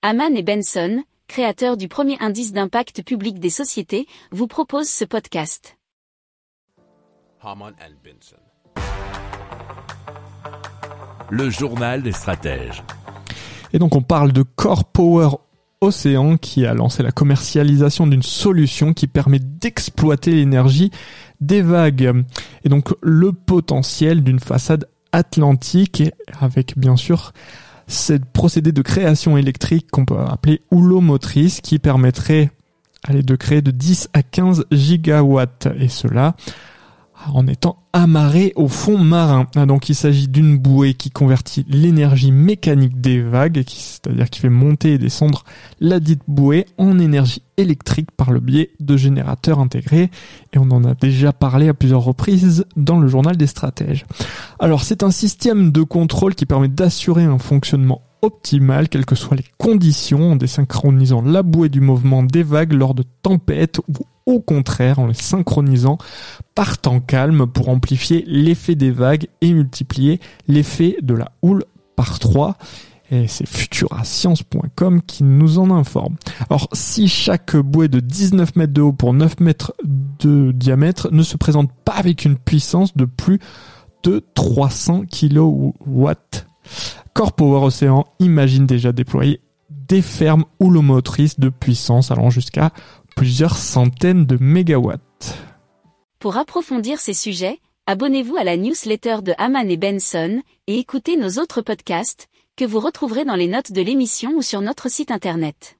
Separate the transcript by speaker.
Speaker 1: Haman et Benson, créateurs du premier indice d'impact public des sociétés, vous proposent ce podcast.
Speaker 2: Haman Benson.
Speaker 3: Le journal des stratèges.
Speaker 4: Et donc on parle de Core Power Océan qui a lancé la commercialisation d'une solution qui permet d'exploiter l'énergie des vagues. Et donc le potentiel d'une façade atlantique avec bien sûr ce procédé de création électrique qu'on peut appeler houlomotrice motrice qui permettrait de créer de 10 à 15 gigawatts. Et cela en étant amarré au fond marin. Ah, donc il s'agit d'une bouée qui convertit l'énergie mécanique des vagues, c'est-à-dire qui fait monter et descendre la dite bouée en énergie électrique par le biais de générateurs intégrés. Et on en a déjà parlé à plusieurs reprises dans le journal des stratèges. Alors c'est un système de contrôle qui permet d'assurer un fonctionnement optimal quelles que soient les conditions en désynchronisant la bouée du mouvement des vagues lors de tempêtes ou au contraire en les synchronisant par temps calme pour amplifier l'effet des vagues et multiplier l'effet de la houle par 3 et c'est futurascience.com qui nous en informe. Alors si chaque bouée de 19 mètres de haut pour 9 mètres de diamètre ne se présente pas avec une puissance de plus de 300 kW, Core Power Océan imagine déjà déployer des fermes houlomotrices de puissance allant jusqu'à plusieurs centaines de mégawatts.
Speaker 1: Pour approfondir ces sujets, abonnez-vous à la newsletter de Haman et Benson et écoutez nos autres podcasts que vous retrouverez dans les notes de l'émission ou sur notre site internet.